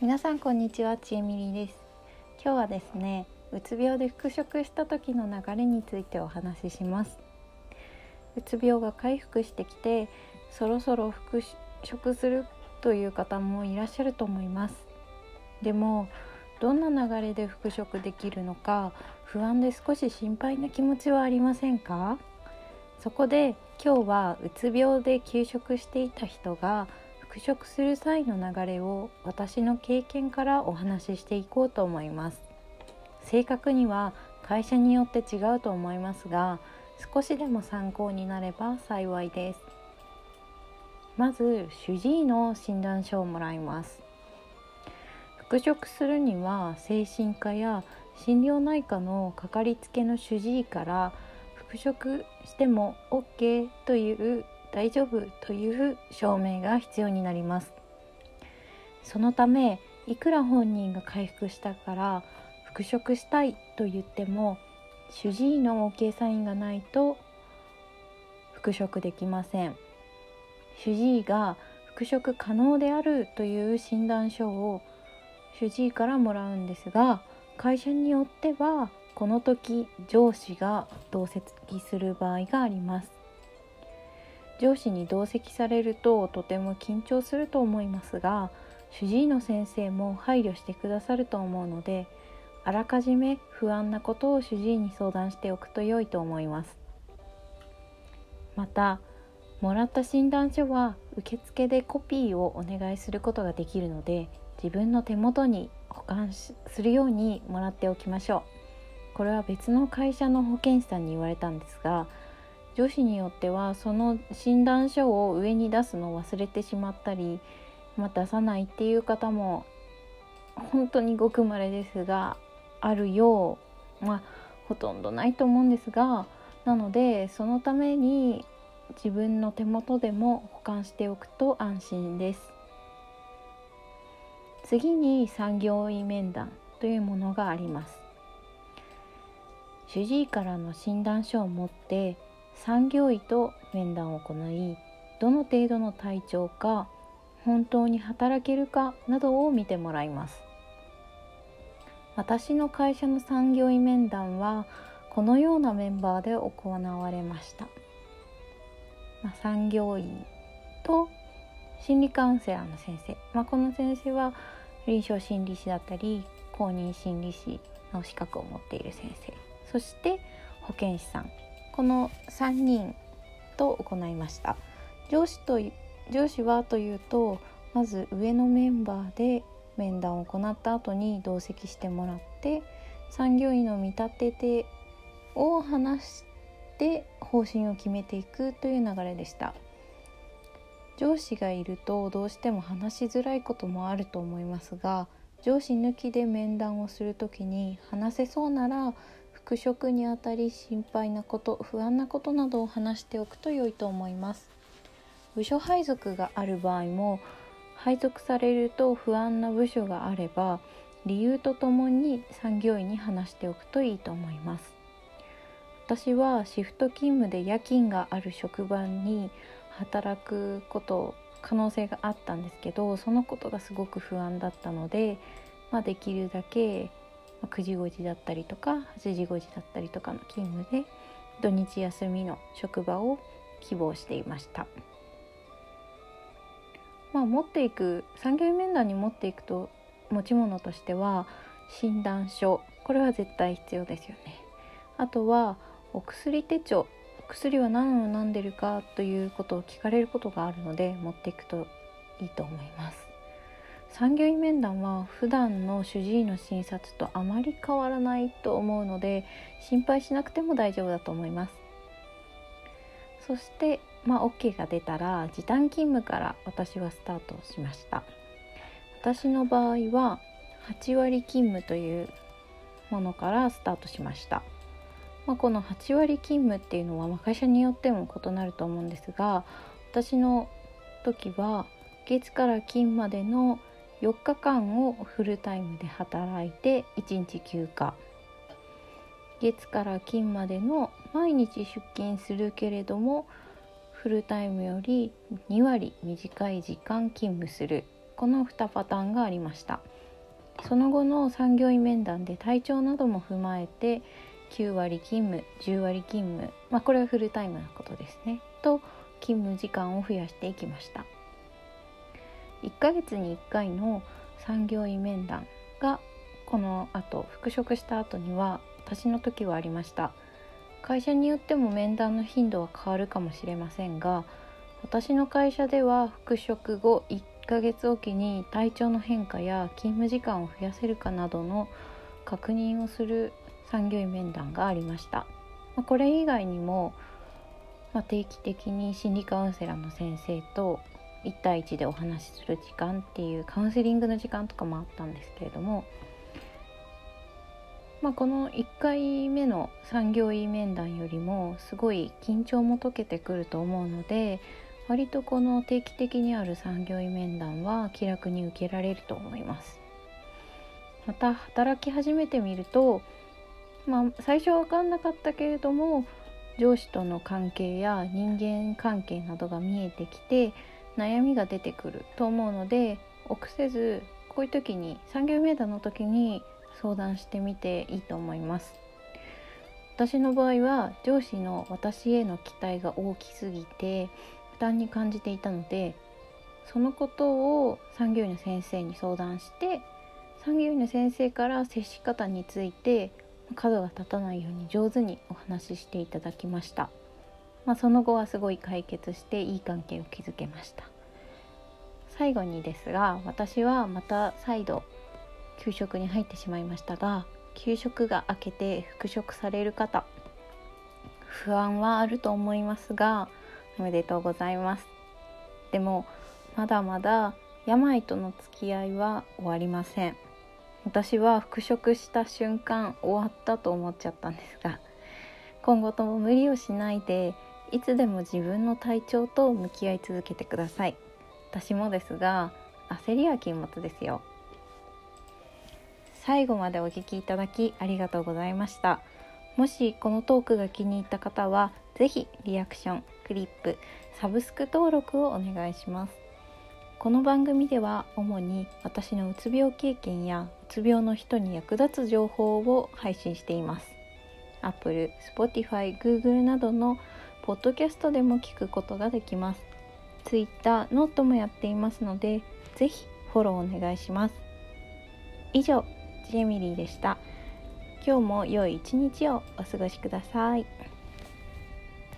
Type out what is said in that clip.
皆さんこんにちはちえみりです。今日はですねうつ病で復職した時の流れについてお話しします。うつ病が回復してきてそろそろ復職するという方もいらっしゃると思います。でもどんな流れで復職できるのか不安で少し心配な気持ちはありませんか？そこで今日はうつ病で休職していた人が復職する際の流れを私の経験からお話ししていこうと思います。正確には会社によって違うと思いますが少しでも参考になれば幸いです。まず主治医の診断書をもらいます。復職するには精神科や心療内科のかかりつけの主治医から復職しても OK という大丈夫という証明が必要になります。そのためいくら本人が回復したから復職したいと言っても主治医の OK サインがないと復職できません。主治医が復職可能であるという診断書を主治医からもらうんですが会社によってはこの時上司が同席する場合があります。上司に同席されるととても緊張すると思いますが主治医の先生も配慮してくださると思うのであらかじめ不安なことを主治医に相談しておくと良いと思います。またもらった診断書は受付でコピーをお願いすることができるので自分の手元に保管するようにもらっておきましょう。これは別の会社の保健師さんに言われたんですが女子によってはその診断書を上に出すのを忘れてしまったり、まあ、出さないっていう方も本当にごくまれですがあるようまあほとんどないと思うんですがなのでそのために自分の手元でも保管しておくと安心です。次に産業医面談というものがあります。主治医からの診断書を持って産業医と面談を行いどの程度の体調か本当に働けるかなどを見てもらいます。私の会社の産業医面談はこのようなメンバーで行われました、まあ、産業医と心理カウンセラーの先生、まあ、この先生は臨床心理士だったり公認心理師の資格を持っている先生。そして保健師さん。この3人と行いました。上司と上司はというとまず上のメンバーで面談を行った後に同席してもらって産業医の見立ててを話して方針を決めていくという流れでした。上司がいるとどうしても話しづらいこともあると思いますが上司抜きで面談をする時に話せそうなら復職にあたり心配なこと不安なことなどを話しておくと良いと思います。部署配属がある場合も配属されると不安な部署があれば理由とともに産業医に話しておくといいと思います。私はシフト勤務で夜勤がある職場に働くこと可能性があったんですけどそのことがすごく不安だったので、まあ、できるだけ9時5時だったりとか8時5時だったりとかの勤務で土日休みの職場を希望していました。まあ、持っていく産業面談に持っていくと持ち物としては診断書これは絶対必要ですよね。あとはお薬手帳薬は何を飲んでるかということを聞かれることがあるので持っていくといいと思います。産業医面談は普段の主治医の診察とあまり変わらないと思うので心配しなくても大丈夫だと思います。そしてまあ OK が出たら時短勤務から私はスタートしました。私の場合は8割勤務というものからスタートしました、まあ、この8割勤務っていうのは会社によっても異なると思うんですが私の時は月から金までの4日間をフルタイムで働いて1日休暇。月から金までの毎日出勤するけれどもフルタイムより2割短い時間勤務する。この2パターンがありました。その後の産業医面談で体調なども踏まえて9割勤務10割勤務。まあこれはフルタイムなことですね。と勤務時間を増やしていきました。1ヶ月に1回の産業医面談がこの後復職した後には私の時はありました。会社によっても面談の頻度は変わるかもしれませんが私の会社では復職後1ヶ月おきに体調の変化や勤務時間を増やせるかなどの確認をする産業医面談がありました、まこれ以外にも、ま定期的に心理カウンセラーの先生と1対1でお話しする時間っていうカウンセリングの時間とかもあったんですけれども、まあ、この1回目の産業医面談よりもすごい緊張も解けてくると思うので割とこの定期的にある産業医面談は気楽に受けられると思います。また働き始めてみると、まあ、最初は分かんなかったけれども上司との関係や人間関係などが見えてきて悩みが出てくると思うので臆せずこういう時に産業面談の時に相談してみていいと思います私の場合は上司の私への期待が大きすぎて負担に感じていたのでそのことを産業医の先生に相談して産業医の先生から接し方について角が立たないように上手にお話ししていただきました。まあ、その後はすごい解決していい関係を築けました。最後にですが私はまた再度給食に入ってしまいましたが給食が明けて復職される方不安はあると思いますがおめでとうございます。でもまだまだ病との付き合いは終わりません。私は復職した瞬間終わったと思っちゃったんですが今後とも無理をしないでいつでも自分の体調と向き合い続けてください。私もですが焦りは禁物ですよ。最後までお聞きいただきありがとうございました。もしこのトークが気に入った方は是非リアクションクリップサブスク登録をお願いします。この番組では主に私のうつ病経験やうつ病の人に役立つ情報を配信しています。Apple、Spotify、Google などのポッドキャストでも聞くことができます。Twitter、 note もやっていますので、ぜひフォローお願いします。以上、ジェミリーでした。今日も良い一日をお過ごしください。